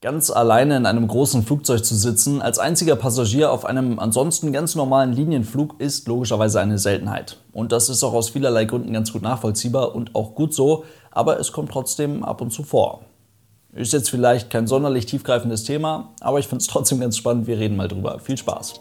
Ganz alleine in einem großen Flugzeug zu sitzen, als einziger Passagier auf einem ansonsten ganz normalen Linienflug, ist logischerweise eine Seltenheit. Und das ist auch aus vielerlei Gründen ganz gut nachvollziehbar und auch gut so, aber es kommt trotzdem ab und zu vor. Ist jetzt vielleicht kein sonderlich tiefgreifendes Thema, aber ich finde es trotzdem ganz spannend, wir reden mal drüber. Viel Spaß!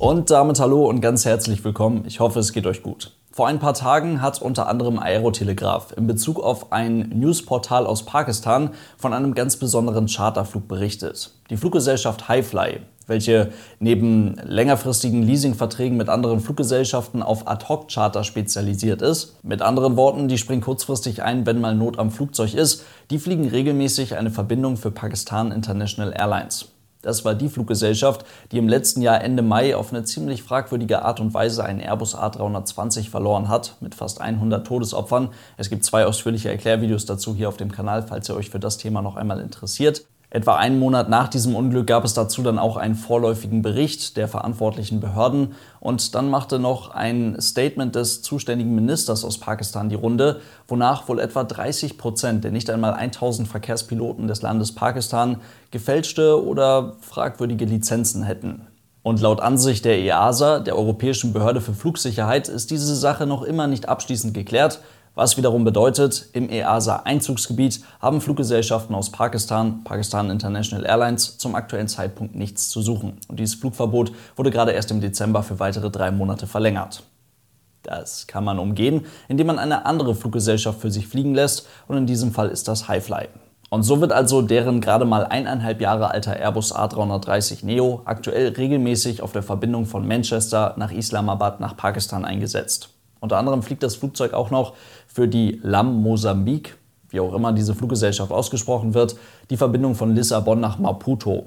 Und damit hallo und ganz herzlich willkommen. Ich hoffe, es geht euch gut. Vor ein paar Tagen hat unter anderem Aerotelegraph in Bezug auf ein Newsportal aus Pakistan von einem ganz besonderen Charterflug berichtet. Die Fluggesellschaft Highfly, welche neben längerfristigen Leasingverträgen mit anderen Fluggesellschaften auf Ad-Hoc-Charter spezialisiert ist. Mit anderen Worten, die springen kurzfristig ein, wenn mal Not am Flugzeug ist. Die fliegen regelmäßig eine Verbindung für Pakistan International Airlines. Das war die Fluggesellschaft, die im letzten Jahr Ende Mai auf eine ziemlich fragwürdige Art und Weise einen Airbus A320 verloren hat, mit fast 100 Todesopfern. Es gibt zwei ausführliche Erklärvideos dazu hier auf dem Kanal, falls ihr euch für das Thema noch einmal interessiert. Etwa einen Monat nach diesem Unglück gab es dazu dann auch einen vorläufigen Bericht der verantwortlichen Behörden und dann machte noch ein Statement des zuständigen Ministers aus Pakistan die Runde, wonach wohl etwa 30 Prozent der nicht einmal 1000 Verkehrspiloten des Landes Pakistan gefälschte oder fragwürdige Lizenzen hätten. Und laut Ansicht der EASA, der Europäischen Behörde für Flugsicherheit, ist diese Sache noch immer nicht abschließend geklärt. Was wiederum bedeutet, im EASA-Einzugsgebiet haben Fluggesellschaften aus Pakistan, Pakistan International Airlines, zum aktuellen Zeitpunkt nichts zu suchen. Und dieses Flugverbot wurde gerade erst im Dezember für weitere drei Monate verlängert. Das kann man umgehen, indem man eine andere Fluggesellschaft für sich fliegen lässt und in diesem Fall ist das Highfly. Und so wird also deren gerade mal eineinhalb Jahre alter Airbus A330 Neo aktuell regelmäßig auf der Verbindung von Manchester nach Islamabad nach Pakistan eingesetzt. Unter anderem fliegt das Flugzeug auch noch für die LAM Mosambik, wie auch immer diese Fluggesellschaft ausgesprochen wird, die Verbindung von Lissabon nach Maputo.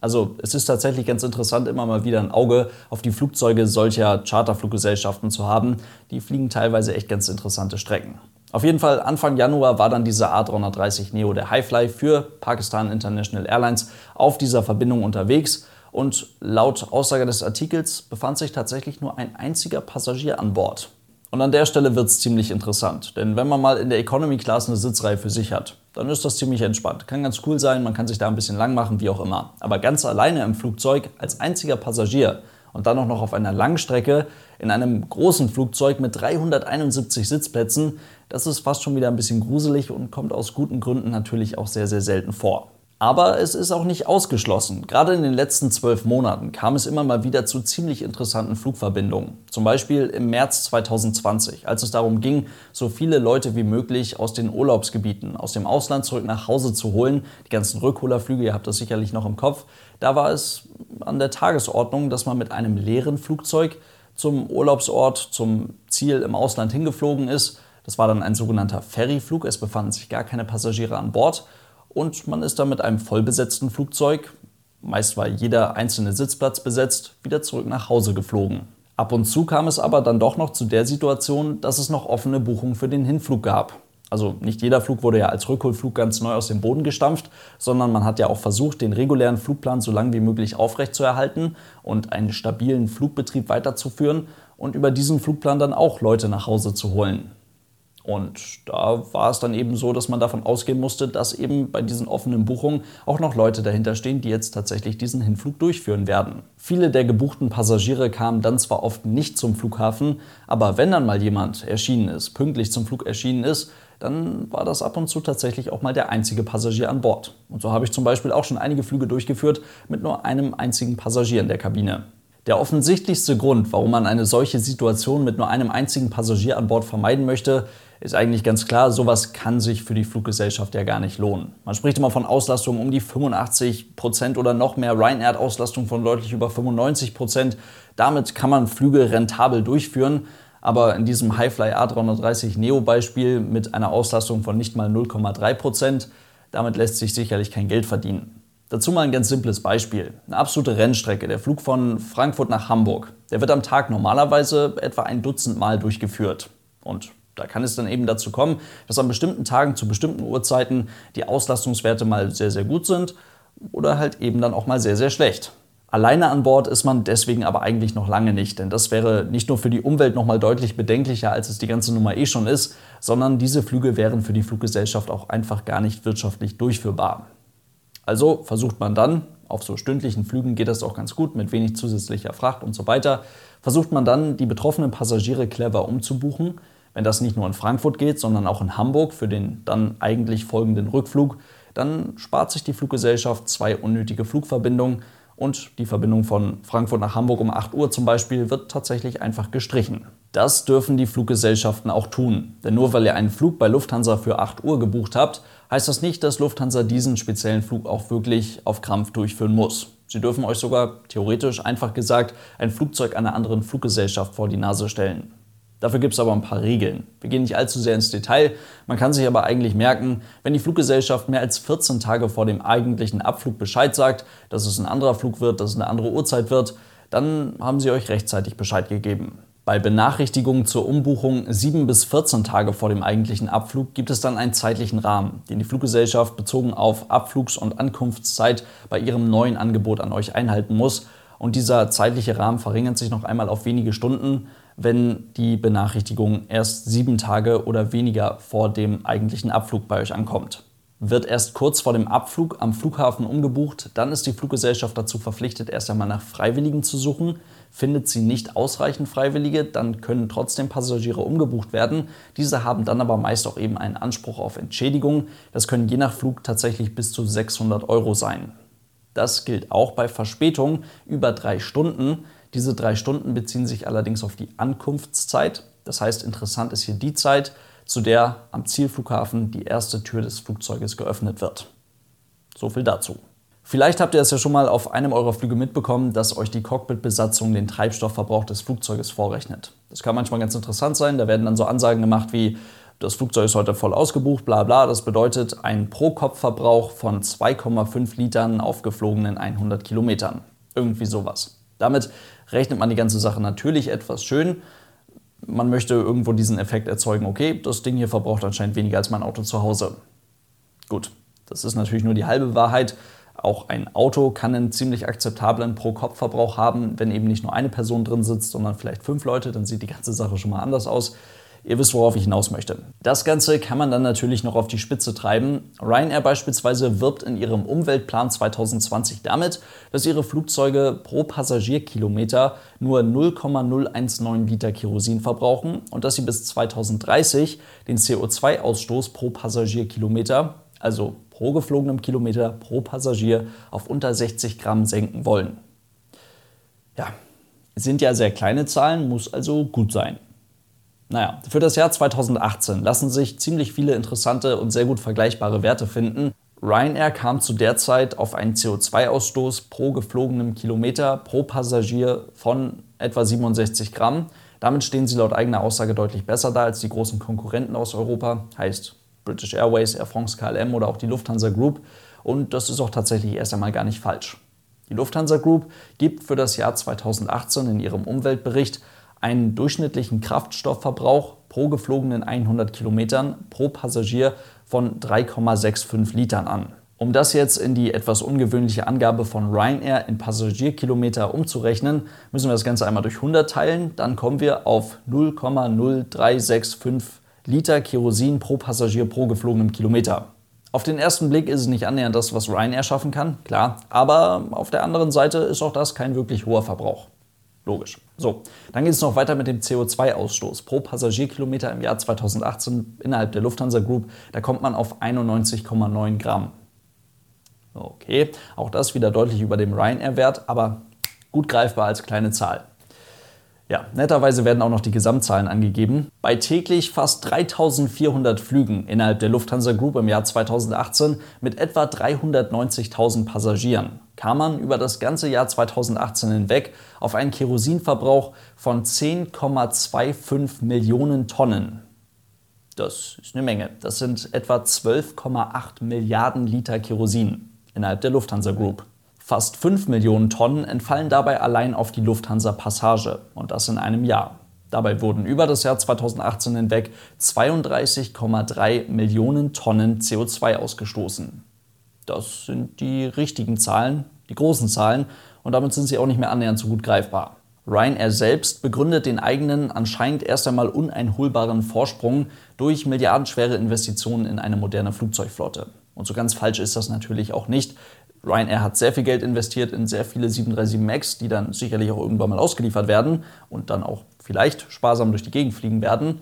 Also es ist tatsächlich ganz interessant, immer mal wieder ein Auge auf die Flugzeuge solcher Charterfluggesellschaften zu haben. Die fliegen teilweise echt ganz interessante Strecken. Auf jeden Fall Anfang Januar war dann dieser A330 Neo der Highfly für Pakistan International Airlines auf dieser Verbindung unterwegs und laut Aussage des Artikels befand sich tatsächlich nur ein einziger Passagier an Bord. Und an der Stelle wird es ziemlich interessant, denn wenn man mal in der Economy Class eine Sitzreihe für sich hat, dann ist das ziemlich entspannt. Kann ganz cool sein, man kann sich da ein bisschen lang machen, wie auch immer. Aber ganz alleine im Flugzeug als einziger Passagier und dann auch noch auf einer Langstrecke in einem großen Flugzeug mit 371 Sitzplätzen, das ist fast schon wieder ein bisschen gruselig und kommt aus guten Gründen natürlich auch sehr, sehr selten vor. Aber es ist auch nicht ausgeschlossen. Gerade in den letzten zwölf Monaten kam es immer mal wieder zu ziemlich interessanten Flugverbindungen. Zum Beispiel im März 2020, als es darum ging, so viele Leute wie möglich aus den Urlaubsgebieten, aus dem Ausland zurück nach Hause zu holen. Die ganzen Rückholerflüge, ihr habt das sicherlich noch im Kopf. Da war es an der Tagesordnung, dass man mit einem leeren Flugzeug zum Urlaubsort, zum Ziel im Ausland hingeflogen ist. Das war dann ein sogenannter Ferryflug. Es befanden sich gar keine Passagiere an Bord und man ist dann mit einem vollbesetzten Flugzeug, meist war jeder einzelne Sitzplatz besetzt, wieder zurück nach Hause geflogen. Ab und zu kam es aber dann doch noch zu der Situation, dass es noch offene Buchungen für den Hinflug gab. Also nicht jeder Flug wurde ja als Rückholflug ganz neu aus dem Boden gestampft, sondern man hat ja auch versucht, den regulären Flugplan so lange wie möglich aufrechtzuerhalten und einen stabilen Flugbetrieb weiterzuführen und über diesen Flugplan dann auch Leute nach Hause zu holen. Und da war es dann eben so, dass man davon ausgehen musste, dass eben bei diesen offenen Buchungen auch noch Leute dahinter stehen, die jetzt tatsächlich diesen Hinflug durchführen werden. Viele der gebuchten Passagiere kamen dann zwar oft nicht zum Flughafen, aber wenn dann mal jemand erschienen ist, pünktlich zum Flug erschienen ist, dann war das ab und zu tatsächlich auch mal der einzige Passagier an Bord. Und so habe ich zum Beispiel auch schon einige Flüge durchgeführt mit nur einem einzigen Passagier in der Kabine. Der offensichtlichste Grund, warum man eine solche Situation mit nur einem einzigen Passagier an Bord vermeiden möchte, ist eigentlich ganz klar, sowas kann sich für die Fluggesellschaft ja gar nicht lohnen. Man spricht immer von Auslastung um die 85 Prozent oder noch mehr. Ryanair hat Auslastung von deutlich über 95 Prozent. Damit kann man Flüge rentabel durchführen. Aber in diesem Highfly A330 Neo Beispiel mit einer Auslastung von nicht mal 0,3 Prozent, damit lässt sich sicherlich kein Geld verdienen. Dazu mal ein ganz simples Beispiel. Eine absolute Rennstrecke, der Flug von Frankfurt nach Hamburg. Der wird am Tag normalerweise etwa ein Dutzend Mal durchgeführt. Und da kann es dann eben dazu kommen, dass an bestimmten Tagen zu bestimmten Uhrzeiten die Auslastungswerte mal sehr, sehr gut sind oder halt eben dann auch mal sehr, sehr schlecht. Alleine an Bord ist man deswegen aber eigentlich noch lange nicht, denn das wäre nicht nur für die Umwelt nochmal deutlich bedenklicher, als es die ganze Nummer eh schon ist, sondern diese Flüge wären für die Fluggesellschaft auch einfach gar nicht wirtschaftlich durchführbar. Also versucht man dann, auf so stündlichen Flügen geht das auch ganz gut mit wenig zusätzlicher Fracht und so weiter, versucht man dann, die betroffenen Passagiere clever umzubuchen. Wenn das nicht nur in Frankfurt geht, sondern auch in Hamburg für den dann eigentlich folgenden Rückflug, dann spart sich die Fluggesellschaft zwei unnötige Flugverbindungen und die Verbindung von Frankfurt nach Hamburg um 8 Uhr zum Beispiel wird tatsächlich einfach gestrichen. Das dürfen die Fluggesellschaften auch tun. Denn nur weil ihr einen Flug bei Lufthansa für 8 Uhr gebucht habt, heißt das nicht, dass Lufthansa diesen speziellen Flug auch wirklich auf Krampf durchführen muss. Sie dürfen euch sogar theoretisch einfach gesagt ein Flugzeug einer anderen Fluggesellschaft vor die Nase stellen. Dafür gibt es aber ein paar Regeln. Wir gehen nicht allzu sehr ins Detail, man kann sich aber eigentlich merken, wenn die Fluggesellschaft mehr als 14 Tage vor dem eigentlichen Abflug Bescheid sagt, dass es ein anderer Flug wird, dass es eine andere Uhrzeit wird, dann haben sie euch rechtzeitig Bescheid gegeben. Bei Benachrichtigungen zur Umbuchung 7 bis 14 Tage vor dem eigentlichen Abflug gibt es dann einen zeitlichen Rahmen, den die Fluggesellschaft bezogen auf Abflugs- und Ankunftszeit bei ihrem neuen Angebot an euch einhalten muss. Und dieser zeitliche Rahmen verringert sich noch einmal auf wenige Stunden, wenn die Benachrichtigung erst sieben Tage oder weniger vor dem eigentlichen Abflug bei euch ankommt. Wird erst kurz vor dem Abflug am Flughafen umgebucht, dann ist die Fluggesellschaft dazu verpflichtet, erst einmal nach Freiwilligen zu suchen. Findet sie nicht ausreichend Freiwillige, dann können trotzdem Passagiere umgebucht werden. Diese haben dann aber meist auch eben einen Anspruch auf Entschädigung. Das können je nach Flug tatsächlich bis zu 600 Euro sein. Das gilt auch bei Verspätungen über drei Stunden. Diese drei Stunden beziehen sich allerdings auf die Ankunftszeit. Das heißt, interessant ist hier die Zeit, zu der am Zielflughafen die erste Tür des Flugzeuges geöffnet wird. So viel dazu. Vielleicht habt ihr es ja schon mal auf einem eurer Flüge mitbekommen, dass euch die Cockpitbesatzung den Treibstoffverbrauch des Flugzeuges vorrechnet. Das kann manchmal ganz interessant sein. Da werden dann so Ansagen gemacht wie, das Flugzeug ist heute voll ausgebucht, bla bla. Das bedeutet ein Pro-Kopf-Verbrauch von 2,5 Litern auf geflogenen 100 Kilometern. Irgendwie sowas. Damit rechnet man die ganze Sache natürlich etwas schön. Man möchte irgendwo diesen Effekt erzeugen, okay, das Ding hier verbraucht anscheinend weniger als mein Auto zu Hause. Gut, das ist natürlich nur die halbe Wahrheit. Auch ein Auto kann einen ziemlich akzeptablen Pro-Kopf-Verbrauch haben, wenn eben nicht nur eine Person drin sitzt, sondern vielleicht fünf Leute, dann sieht die ganze Sache schon mal anders aus. Ihr wisst, worauf ich hinaus möchte. Das Ganze kann man dann natürlich noch auf die Spitze treiben. Ryanair beispielsweise wirbt in ihrem Umweltplan 2020 damit, dass ihre Flugzeuge pro Passagierkilometer nur 0,019 Liter Kerosin verbrauchen und dass sie bis 2030 den CO2-Ausstoß pro Passagierkilometer, also pro geflogenem Kilometer pro Passagier, auf unter 60 Gramm senken wollen. Ja, sind ja sehr kleine Zahlen, muss also gut sein. Naja, für das Jahr 2018 lassen sich ziemlich viele interessante und sehr gut vergleichbare Werte finden. Ryanair kam zu der Zeit auf einen CO2-Ausstoß pro geflogenem Kilometer pro Passagier von etwa 67 Gramm. Damit stehen sie laut eigener Aussage deutlich besser da als die großen Konkurrenten aus Europa, heißt British Airways, Air France, KLM oder auch die Lufthansa Group. Und das ist auch tatsächlich erst einmal gar nicht falsch. Die Lufthansa Group gibt für das Jahr 2018 in ihrem Umweltbericht einen durchschnittlichen Kraftstoffverbrauch pro geflogenen 100 Kilometern pro Passagier von 3,65 Litern an. Um das jetzt in die etwas ungewöhnliche Angabe von Ryanair in Passagierkilometer umzurechnen, müssen wir das Ganze einmal durch 100 teilen. Dann kommen wir auf 0,0365 Liter Kerosin pro Passagier pro geflogenem Kilometer. Auf den ersten Blick ist es nicht annähernd das, was Ryanair schaffen kann, klar, aber auf der anderen Seite ist auch das kein wirklich hoher Verbrauch. Logisch. So, dann geht es noch weiter mit dem CO2-Ausstoß pro Passagierkilometer im Jahr 2018 innerhalb der Lufthansa Group. Da kommt man auf 91,9 Gramm. Okay, auch das wieder deutlich über dem Ryanair-Wert, aber gut greifbar als kleine Zahl. Ja, netterweise werden auch noch die Gesamtzahlen angegeben. Bei täglich fast 3400 Flügen innerhalb der Lufthansa Group im Jahr 2018 mit etwa 390.000 Passagieren kam man über das ganze Jahr 2018 hinweg auf einen Kerosinverbrauch von 10,25 Millionen Tonnen. Das ist eine Menge. Das sind etwa 12,8 Milliarden Liter Kerosin innerhalb der Lufthansa Group. Fast 5 Millionen Tonnen entfallen dabei allein auf die Lufthansa Passage und das in einem Jahr. Dabei wurden über das Jahr 2018 hinweg 32,3 Millionen Tonnen CO2 ausgestoßen. Das sind die richtigen Zahlen, die großen Zahlen. und damit sind sie auch nicht mehr annähernd so gut greifbar. Ryanair selbst begründet den eigenen, anscheinend erst einmal uneinholbaren Vorsprung durch milliardenschwere Investitionen in eine moderne Flugzeugflotte. Und so ganz falsch ist das natürlich auch nicht. Ryanair hat sehr viel Geld investiert in sehr viele 737 MAX, die dann sicherlich auch irgendwann mal ausgeliefert werden und dann auch vielleicht sparsam durch die Gegend fliegen werden.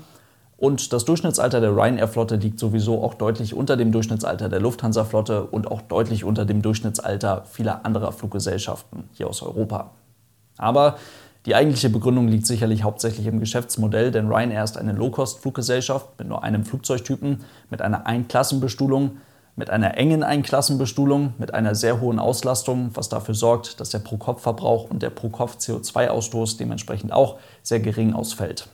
Und das Durchschnittsalter der Ryanair-Flotte liegt sowieso auch deutlich unter dem Durchschnittsalter der Lufthansa-Flotte und auch deutlich unter dem Durchschnittsalter vieler anderer Fluggesellschaften hier aus Europa. Aber die eigentliche Begründung liegt sicherlich hauptsächlich im Geschäftsmodell, denn Ryanair ist eine Low-Cost-Fluggesellschaft mit nur einem Flugzeugtypen, mit einer Einklassenbestuhlung, mit einer engen Einklassenbestuhlung, mit einer sehr hohen Auslastung, was dafür sorgt, dass der Pro-Kopf-Verbrauch und der Pro-Kopf-CO2-Ausstoß dementsprechend auch sehr gering ausfällt.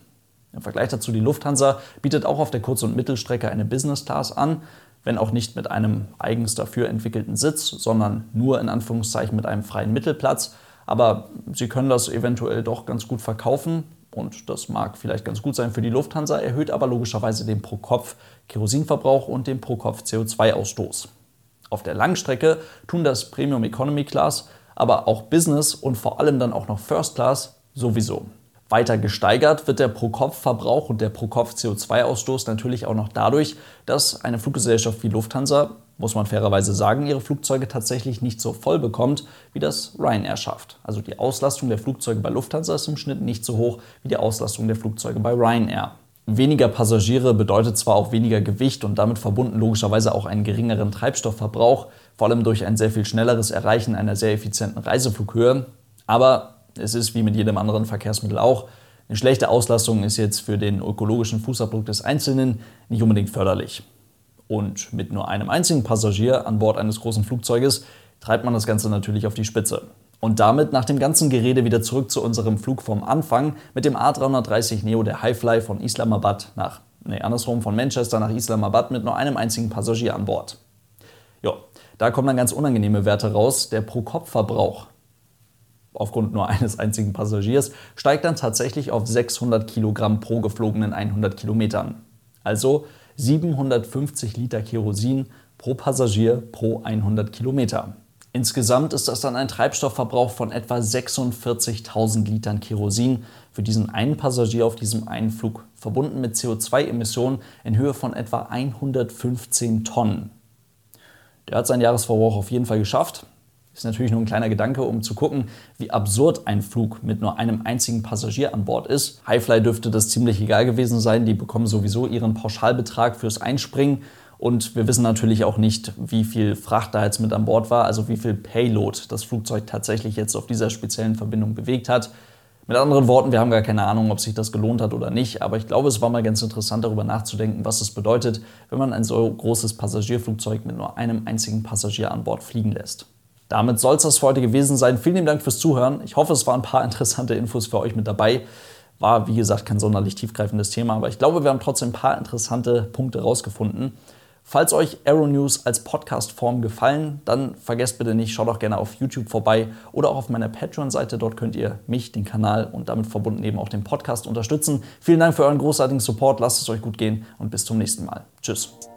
Im Vergleich dazu die Lufthansa bietet auch auf der Kurz- und Mittelstrecke eine Business Class an, wenn auch nicht mit einem eigens dafür entwickelten Sitz, sondern nur in Anführungszeichen mit einem freien Mittelplatz. Aber sie können das eventuell doch ganz gut verkaufen und das mag vielleicht ganz gut sein für die Lufthansa, erhöht aber logischerweise den Pro-Kopf-Kerosinverbrauch und den Pro-Kopf-CO2-Ausstoß. Auf der Langstrecke tun das Premium Economy Class, aber auch Business und vor allem dann auch noch First Class sowieso. Weiter gesteigert wird der Pro-Kopf-Verbrauch und der Pro-Kopf-CO2-Ausstoß natürlich auch noch dadurch, dass eine Fluggesellschaft wie Lufthansa, muss man fairerweise sagen, ihre Flugzeuge tatsächlich nicht so voll bekommt, wie das Ryanair schafft. Also die Auslastung der Flugzeuge bei Lufthansa ist im Schnitt nicht so hoch wie die Auslastung der Flugzeuge bei Ryanair. Weniger Passagiere bedeutet zwar auch weniger Gewicht und damit verbunden logischerweise auch einen geringeren Treibstoffverbrauch, vor allem durch ein sehr viel schnelleres Erreichen einer sehr effizienten Reiseflughöhe, aber es ist wie mit jedem anderen Verkehrsmittel auch. Eine schlechte Auslastung ist jetzt für den ökologischen Fußabdruck des Einzelnen nicht unbedingt förderlich. Und mit nur einem einzigen Passagier an Bord eines großen Flugzeuges treibt man das Ganze natürlich auf die Spitze. Und damit nach dem ganzen Gerede wieder zurück zu unserem Flug vom Anfang mit dem A330 Neo der Highfly von Islamabad nach, nee, andersrum von Manchester nach Islamabad mit nur einem einzigen Passagier an Bord. Ja, da kommen dann ganz unangenehme Werte raus. Der Pro-Kopf-Verbrauch aufgrund nur eines einzigen Passagiers, steigt dann tatsächlich auf 600 Kilogramm pro geflogenen 100 Kilometern. Also 750 Liter Kerosin pro Passagier pro 100 Kilometer. Insgesamt ist das dann ein Treibstoffverbrauch von etwa 46.000 Litern Kerosin für diesen einen Passagier auf diesem einen Flug, verbunden mit CO2-Emissionen in Höhe von etwa 115 Tonnen. Der hat seinen Jahresverbrauch auf jeden Fall geschafft. Ist natürlich nur ein kleiner Gedanke, um zu gucken, wie absurd ein Flug mit nur einem einzigen Passagier an Bord ist. Highfly dürfte das ziemlich egal gewesen sein. Die bekommen sowieso ihren Pauschalbetrag fürs Einspringen. Und wir wissen natürlich auch nicht, wie viel Fracht da jetzt mit an Bord war, also wie viel Payload das Flugzeug tatsächlich jetzt auf dieser speziellen Verbindung bewegt hat. Mit anderen Worten, wir haben gar keine Ahnung, ob sich das gelohnt hat oder nicht, aber ich glaube, es war mal ganz interessant darüber nachzudenken, was es bedeutet, wenn man ein so großes Passagierflugzeug mit nur einem einzigen Passagier an Bord fliegen lässt. Damit soll es das für heute gewesen sein. Vielen lieben Dank fürs Zuhören. Ich hoffe, es waren ein paar interessante Infos für euch mit dabei. War, wie gesagt, kein sonderlich tiefgreifendes Thema, aber ich glaube, wir haben trotzdem ein paar interessante Punkte rausgefunden. Falls euch Aero News als Podcast-Form gefallen, dann vergesst bitte nicht, schaut auch gerne auf YouTube vorbei oder auch auf meiner Patreon-Seite. Dort könnt ihr mich, den Kanal und damit verbunden eben auch den Podcast unterstützen. Vielen Dank für euren großartigen Support. Lasst es euch gut gehen und bis zum nächsten Mal. Tschüss.